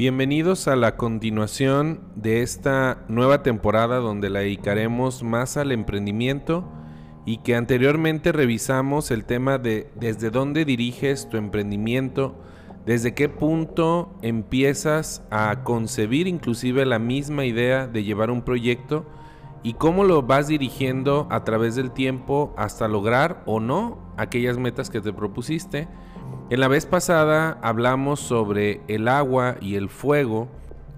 Bienvenidos a la continuación de esta nueva temporada donde la dedicaremos más al emprendimiento y que anteriormente revisamos el tema de desde dónde diriges tu emprendimiento, desde qué punto empiezas a concebir inclusive la misma idea de llevar un proyecto y cómo lo vas dirigiendo a través del tiempo hasta lograr o no aquellas metas que te propusiste en la vez pasada hablamos sobre el agua y el fuego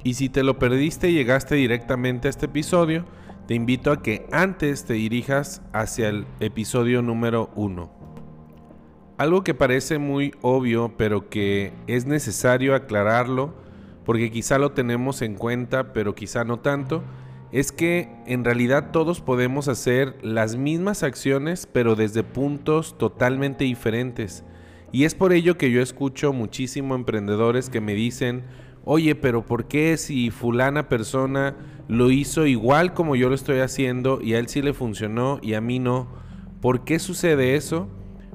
y si te lo perdiste y llegaste directamente a este episodio, te invito a que antes te dirijas hacia el episodio número 1. Algo que parece muy obvio pero que es necesario aclararlo porque quizá lo tenemos en cuenta pero quizá no tanto, es que en realidad todos podemos hacer las mismas acciones pero desde puntos totalmente diferentes y es por ello que yo escucho muchísimo emprendedores que me dicen, oye, pero ¿por qué si fulana persona lo hizo igual como yo lo estoy haciendo y a él sí le funcionó y a mí no? ¿Por qué sucede eso?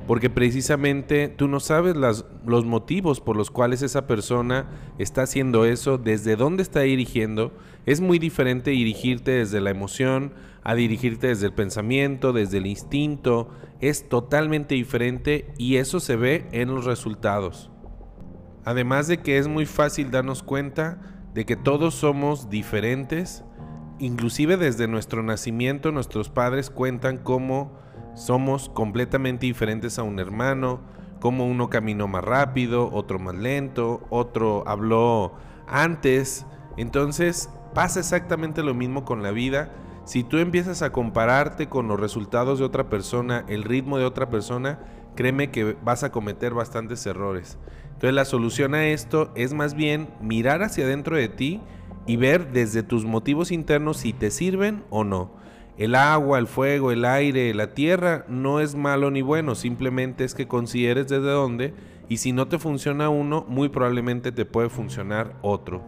Porque precisamente tú no sabes los motivos por los cuales esa persona está haciendo eso, desde dónde está dirigiendo. Es muy diferente dirigirte desde la emoción a dirigirte desde el pensamiento, desde el instinto. Es totalmente diferente y eso se ve en los resultados. Además de que es muy fácil darnos cuenta de que todos somos diferentes, inclusive desde nuestro nacimiento nuestros padres cuentan cómo somos completamente diferentes a un hermano, como uno caminó más rápido, otro más lento, otro habló antes. Entonces pasa exactamente lo mismo con la vida. Si tú empiezas a compararte con los resultados de otra persona, el ritmo de otra persona, créeme que vas a cometer bastantes errores. Entonces la solución a esto es más bien mirar hacia adentro de ti y ver desde tus motivos internos si te sirven o no. El agua, el fuego, el aire, la tierra no es malo ni bueno, simplemente es que consideres desde dónde y si no te funciona uno, muy probablemente te puede funcionar otro.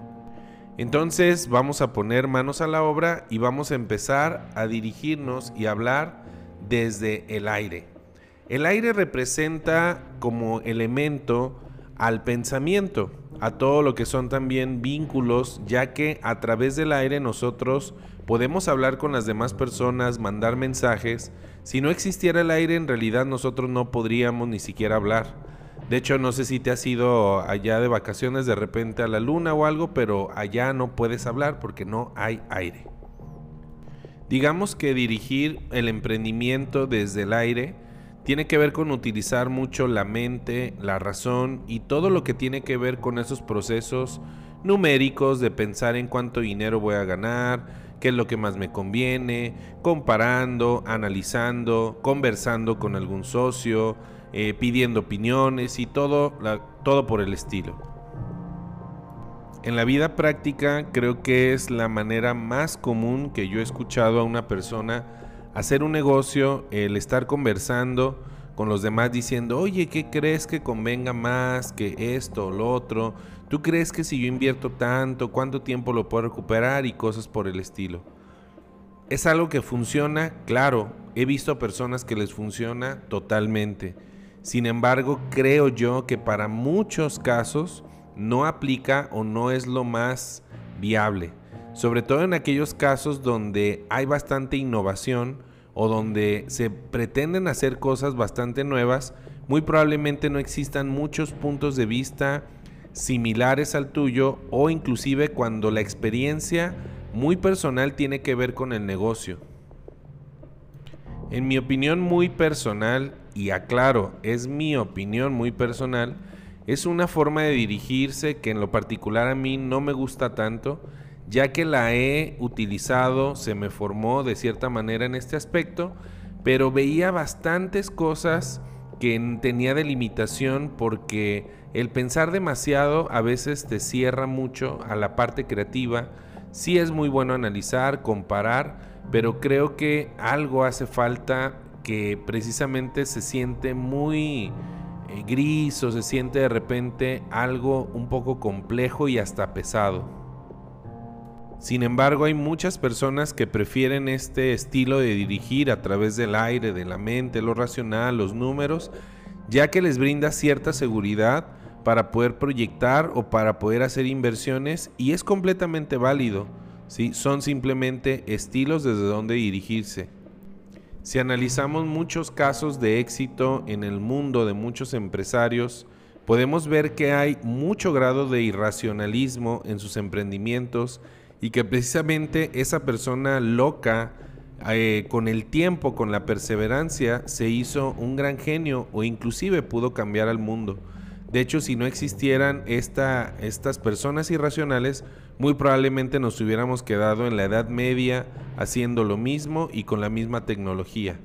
Entonces vamos a poner manos a la obra y vamos a empezar a dirigirnos y hablar desde el aire. El aire representa como elemento al pensamiento, a todo lo que son también vínculos, ya que a través del aire nosotros podemos hablar con las demás personas, mandar mensajes. Si no existiera el aire, en realidad nosotros no podríamos ni siquiera hablar. De hecho, no sé si te has ido allá de vacaciones de repente a la luna o algo, pero allá no puedes hablar porque no hay aire. Digamos que dirigir el emprendimiento desde el aire tiene que ver con utilizar mucho la mente, la razón y todo lo que tiene que ver con esos procesos numéricos de pensar en cuánto dinero voy a ganar, qué es lo que más me conviene, comparando, analizando, conversando con algún socio, eh, pidiendo opiniones y todo, todo por el estilo. En la vida práctica creo que es la manera más común que yo he escuchado a una persona hacer un negocio, el estar conversando con los demás diciendo, oye, ¿qué crees que convenga más que esto o lo otro? ¿Tú crees que si yo invierto tanto, cuánto tiempo lo puedo recuperar y cosas por el estilo? ¿Es algo que funciona? Claro, he visto personas que les funciona totalmente. Sin embargo, creo yo que para muchos casos no aplica o no es lo más viable. Sobre todo en aquellos casos donde hay bastante innovación o donde se pretenden hacer cosas bastante nuevas, muy probablemente no existan muchos puntos de vista similares al tuyo o inclusive cuando la experiencia muy personal tiene que ver con el negocio. En mi opinión muy personal, y aclaro, es mi opinión muy personal, es una forma de dirigirse que en lo particular a mí no me gusta tanto, ya que la he utilizado, se me formó de cierta manera en este aspecto, pero veía bastantes cosas que tenía de limitación porque el pensar demasiado a veces te cierra mucho a la parte creativa. Sí es muy bueno analizar, comparar, pero creo que algo hace falta que precisamente se siente muy eh, gris o se siente de repente algo un poco complejo y hasta pesado. Sin embargo, hay muchas personas que prefieren este estilo de dirigir a través del aire, de la mente, lo racional, los números, ya que les brinda cierta seguridad para poder proyectar o para poder hacer inversiones y es completamente válido. ¿sí? Son simplemente estilos desde donde dirigirse. Si analizamos muchos casos de éxito en el mundo de muchos empresarios, podemos ver que hay mucho grado de irracionalismo en sus emprendimientos y que precisamente esa persona loca, eh, con el tiempo, con la perseverancia, se hizo un gran genio o inclusive pudo cambiar al mundo. De hecho, si no existieran estas personas irracionales, muy probablemente nos hubiéramos quedado en la Edad Media haciendo lo mismo y con la misma tecnología.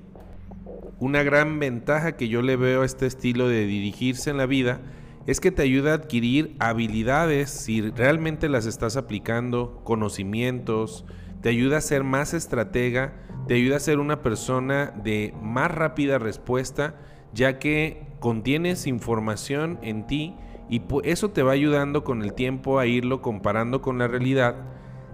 Una gran ventaja que yo le veo a este estilo de dirigirse en la vida es que te ayuda a adquirir habilidades si realmente las estás aplicando, conocimientos, te ayuda a ser más estratega, te ayuda a ser una persona de más rápida respuesta, ya que contienes información en ti y eso te va ayudando con el tiempo a irlo comparando con la realidad.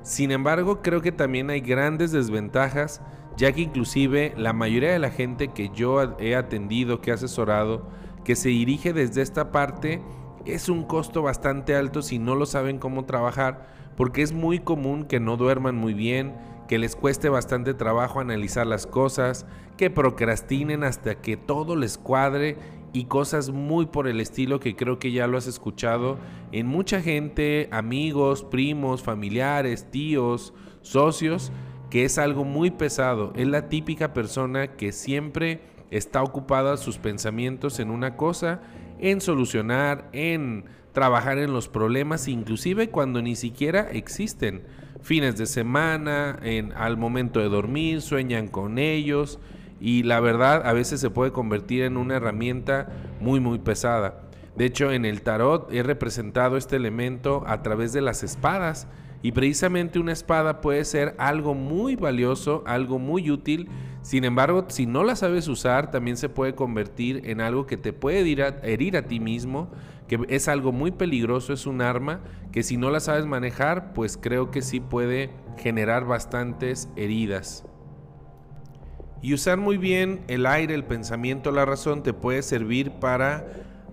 Sin embargo, creo que también hay grandes desventajas, ya que inclusive la mayoría de la gente que yo he atendido, que he asesorado, que se dirige desde esta parte, es un costo bastante alto si no lo saben cómo trabajar, porque es muy común que no duerman muy bien, que les cueste bastante trabajo analizar las cosas, que procrastinen hasta que todo les cuadre y cosas muy por el estilo que creo que ya lo has escuchado en mucha gente, amigos, primos, familiares, tíos, socios, que es algo muy pesado. Es la típica persona que siempre está ocupada sus pensamientos en una cosa, en solucionar, en trabajar en los problemas, inclusive cuando ni siquiera existen. Fines de semana, en, al momento de dormir, sueñan con ellos y la verdad a veces se puede convertir en una herramienta muy muy pesada. De hecho, en el tarot he representado este elemento a través de las espadas y precisamente una espada puede ser algo muy valioso, algo muy útil. Sin embargo, si no la sabes usar, también se puede convertir en algo que te puede herir a, ti mismo, que es algo muy peligroso, es un arma que si no la sabes manejar, pues creo que sí puede generar bastantes heridas. Y usar muy bien el aire, el pensamiento, la razón te puede servir para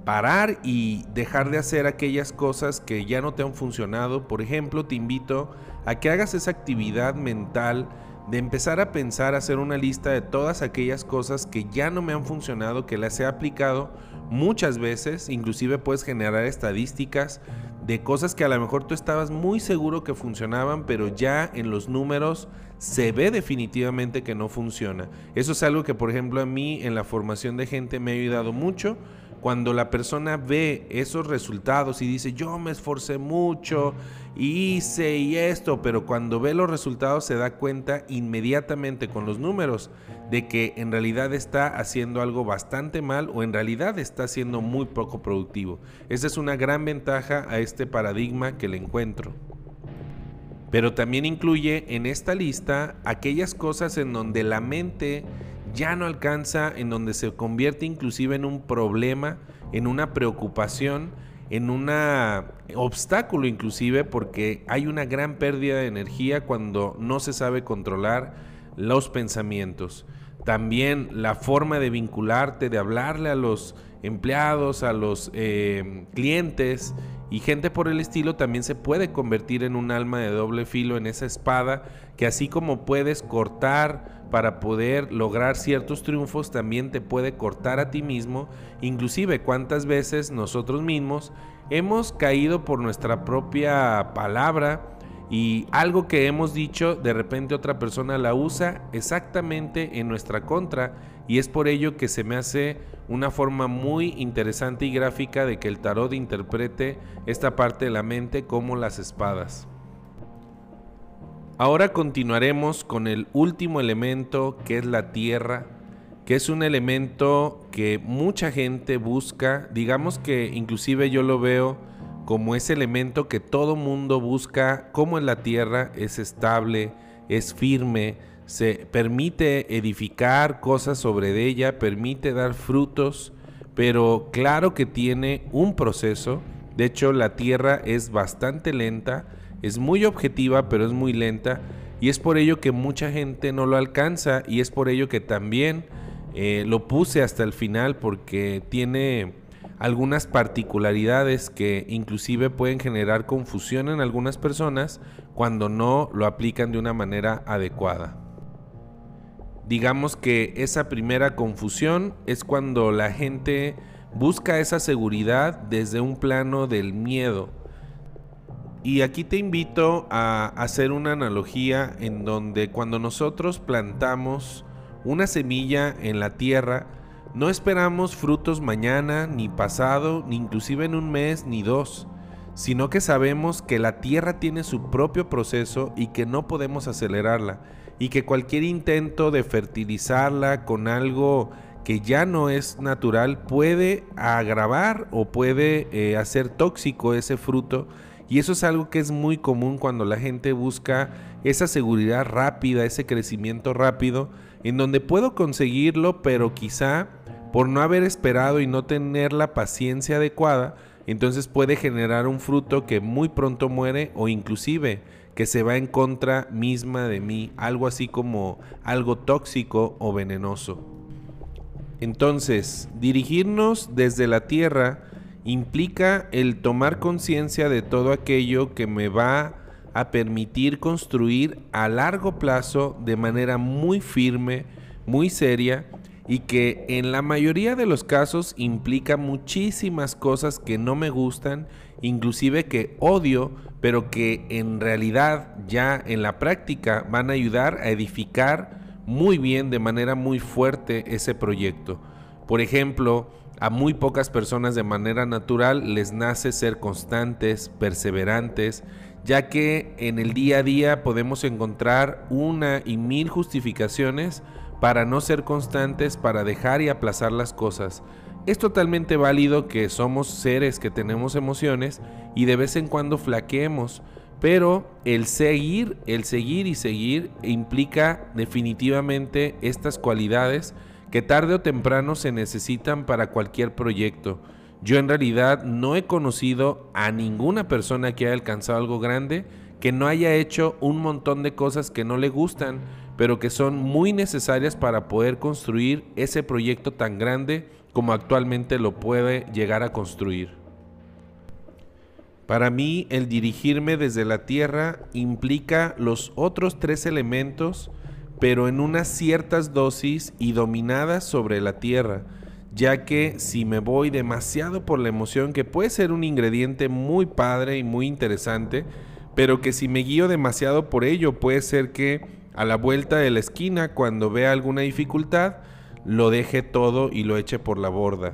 parar y dejar de hacer aquellas cosas que ya no te han funcionado. Por ejemplo, te invito a que hagas esa actividad mental de empezar a pensar, hacer una lista de todas aquellas cosas que ya no me han funcionado, que las he aplicado muchas veces, inclusive puedes generar estadísticas de cosas que a lo mejor tú estabas muy seguro que funcionaban, pero ya en los números se ve definitivamente que no funciona. Eso es algo que, por ejemplo, a mí en la formación de gente me ha ayudado mucho. Cuando la persona ve esos resultados y dice, yo me esforcé mucho, hice y esto, pero cuando ve los resultados se da cuenta inmediatamente con los números de que en realidad está haciendo algo bastante mal o en realidad está siendo muy poco productivo. Esa es una gran ventaja a este paradigma que le encuentro. Pero también incluye en esta lista aquellas cosas en donde la mente ya no alcanza, en donde se convierte inclusive en un problema, en una preocupación, en un obstáculo inclusive porque hay una gran pérdida de energía cuando no se sabe controlar los pensamientos. También la forma de vincularte, de hablarle a los empleados, a los eh, clientes y gente por el estilo también se puede convertir en un alma de doble filo en esa espada que así como puedes cortar para poder lograr ciertos triunfos, también te puede cortar a ti mismo. Inclusive cuántas veces nosotros mismos hemos caído por nuestra propia palabra, y algo que hemos dicho, de repente otra persona la usa exactamente en nuestra contra y es por ello que se me hace una forma muy interesante y gráfica de que el tarot interprete esta parte de la mente como las espadas. Ahora continuaremos con el último elemento que es la tierra, que es un elemento que mucha gente busca, digamos que inclusive yo lo veo como ese elemento que todo mundo busca, como en la tierra es estable, es firme, se permite edificar cosas sobre ella, permite dar frutos, pero claro que tiene un proceso. De hecho, la tierra es bastante lenta, es muy objetiva, pero es muy lenta. Y es por ello que mucha gente no lo alcanza y es por ello que también eh, lo puse hasta el final porque tiene algunas particularidades que inclusive pueden generar confusión en algunas personas cuando no lo aplican de una manera adecuada. Digamos que esa primera confusión es cuando la gente busca esa seguridad desde un plano del miedo. Y aquí te invito a hacer una analogía en donde cuando nosotros plantamos una semilla en la tierra, no esperamos frutos mañana, ni pasado, ni inclusive en un mes, ni dos, sino que sabemos que la tierra tiene su propio proceso y que no podemos acelerarla, y que cualquier intento de fertilizarla con algo que ya no es natural puede agravar o puede eh, hacer tóxico ese fruto. Y eso es algo que es muy común cuando la gente busca esa seguridad rápida, ese crecimiento rápido, en donde puedo conseguirlo, pero quizá por no haber esperado y no tener la paciencia adecuada, entonces puede generar un fruto que muy pronto muere o inclusive que se va en contra misma de mí, algo así como algo tóxico o venenoso. Entonces, dirigirnos desde la tierra implica el tomar conciencia de todo aquello que me va a permitir construir a largo plazo de manera muy firme, muy seria y que en la mayoría de los casos implica muchísimas cosas que no me gustan, inclusive que odio, pero que en realidad ya en la práctica van a ayudar a edificar muy bien, de manera muy fuerte ese proyecto. Por ejemplo, a muy pocas personas de manera natural les nace ser constantes, perseverantes, ya que en el día a día podemos encontrar una y mil justificaciones para no ser constantes, para dejar y aplazar las cosas. Es totalmente válido que somos seres que tenemos emociones y de vez en cuando flaqueemos, pero el seguir, el seguir y seguir implica definitivamente estas cualidades que tarde o temprano se necesitan para cualquier proyecto. Yo en realidad no he conocido a ninguna persona que haya alcanzado algo grande que no haya hecho un montón de cosas que no le gustan, pero que son muy necesarias para poder construir ese proyecto tan grande como actualmente lo puede llegar a construir. Para mí, el dirigirme desde la tierra implica los otros tres elementos, pero en unas ciertas dosis y dominadas sobre la tierra, ya que si me voy demasiado por la emoción, que puede ser un ingrediente muy padre y muy interesante, pero que si me guío demasiado por ello, puede ser que a la vuelta de la esquina, cuando vea alguna dificultad, lo deje todo y lo eche por la borda.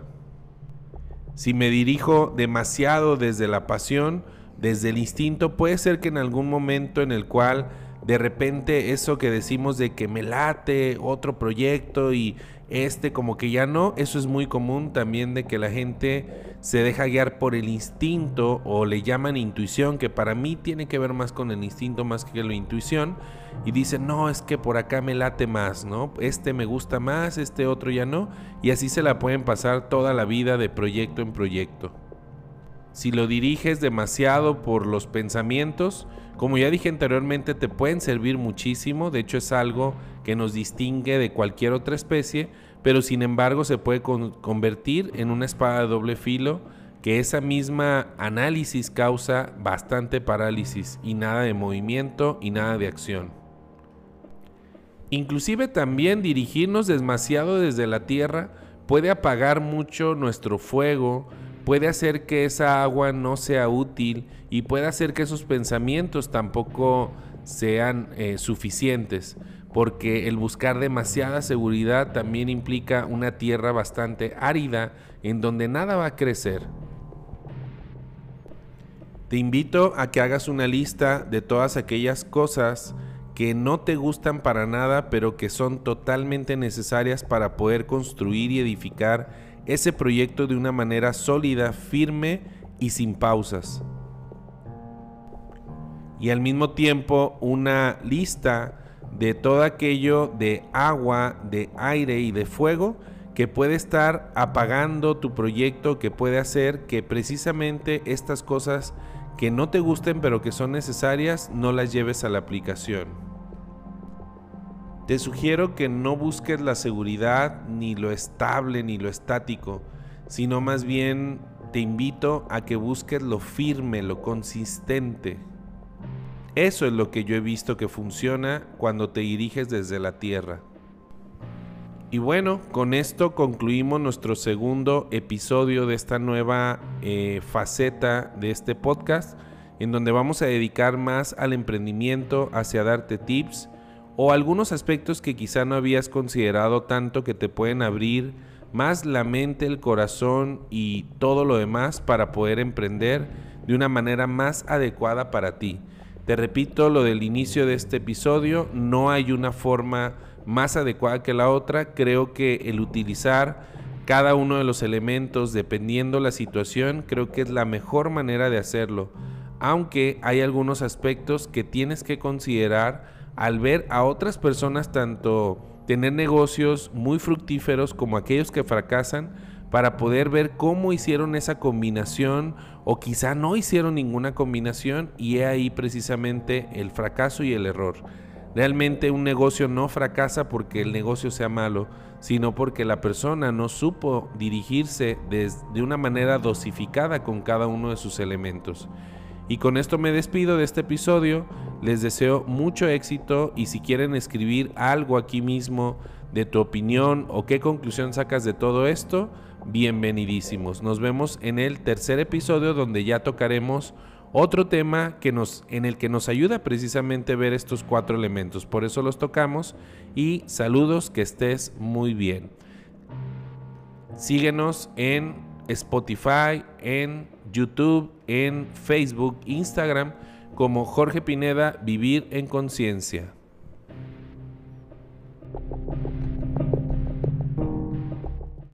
Si me dirijo demasiado desde la pasión, desde el instinto, puede ser que en algún momento en el cual de repente eso que decimos de que me late otro proyecto y este como que ya no, eso es muy común también de que la gente se deja guiar por el instinto o le llaman intuición, que para mí tiene que ver más con el instinto más que la intuición, y dicen, no, es que por acá me late más, ¿no? Este me gusta más, este otro ya no, y así se la pueden pasar toda la vida de proyecto en proyecto. Si lo diriges demasiado por los pensamientos, como ya dije anteriormente, te pueden servir muchísimo, de hecho es algo que nos distingue de cualquier otra especie, pero sin embargo se puede convertir en una espada de doble filo que esa misma análisis causa bastante parálisis y nada de movimiento y nada de acción. Inclusive también dirigirnos demasiado desde la tierra puede apagar mucho nuestro fuego, puede hacer que esa agua no sea útil y puede hacer que esos pensamientos tampoco sean eh, suficientes, porque el buscar demasiada seguridad también implica una tierra bastante árida en donde nada va a crecer. Te invito a que hagas una lista de todas aquellas cosas que no te gustan para nada, pero que son totalmente necesarias para poder construir y edificar ese proyecto de una manera sólida, firme y sin pausas. Y al mismo tiempo una lista de todo aquello de agua, de aire y de fuego que puede estar apagando tu proyecto, que puede hacer que precisamente estas cosas que no te gusten pero que son necesarias no las lleves a la aplicación. Te sugiero que no busques la seguridad ni lo estable ni lo estático, sino más bien te invito a que busques lo firme, lo consistente. Eso es lo que yo he visto que funciona cuando te diriges desde la tierra. Y bueno, con esto concluimos nuestro segundo episodio de esta nueva eh, faceta de este podcast, en donde vamos a dedicar más al emprendimiento, hacia darte tips o algunos aspectos que quizá no habías considerado tanto que te pueden abrir más la mente, el corazón y todo lo demás para poder emprender de una manera más adecuada para ti. Te repito lo del inicio de este episodio, no hay una forma más adecuada que la otra. Creo que el utilizar cada uno de los elementos dependiendo la situación, creo que es la mejor manera de hacerlo. Aunque hay algunos aspectos que tienes que considerar al ver a otras personas tanto tener negocios muy fructíferos como aquellos que fracasan para poder ver cómo hicieron esa combinación o quizá no hicieron ninguna combinación y he ahí precisamente el fracaso y el error. Realmente un negocio no fracasa porque el negocio sea malo, sino porque la persona no supo dirigirse de, una manera dosificada con cada uno de sus elementos. Y con esto me despido de este episodio, les deseo mucho éxito y si quieren escribir algo aquí mismo de tu opinión o qué conclusión sacas de todo esto, bienvenidísimos. Nos vemos en el tercer episodio donde ya tocaremos otro tema que nos, en el que nos ayuda precisamente ver estos cuatro elementos. Por eso los tocamos y saludos, que estés muy bien. Síguenos en Spotify, en YouTube, en Facebook, Instagram como Jorge Pineda, Vivir en Conciencia.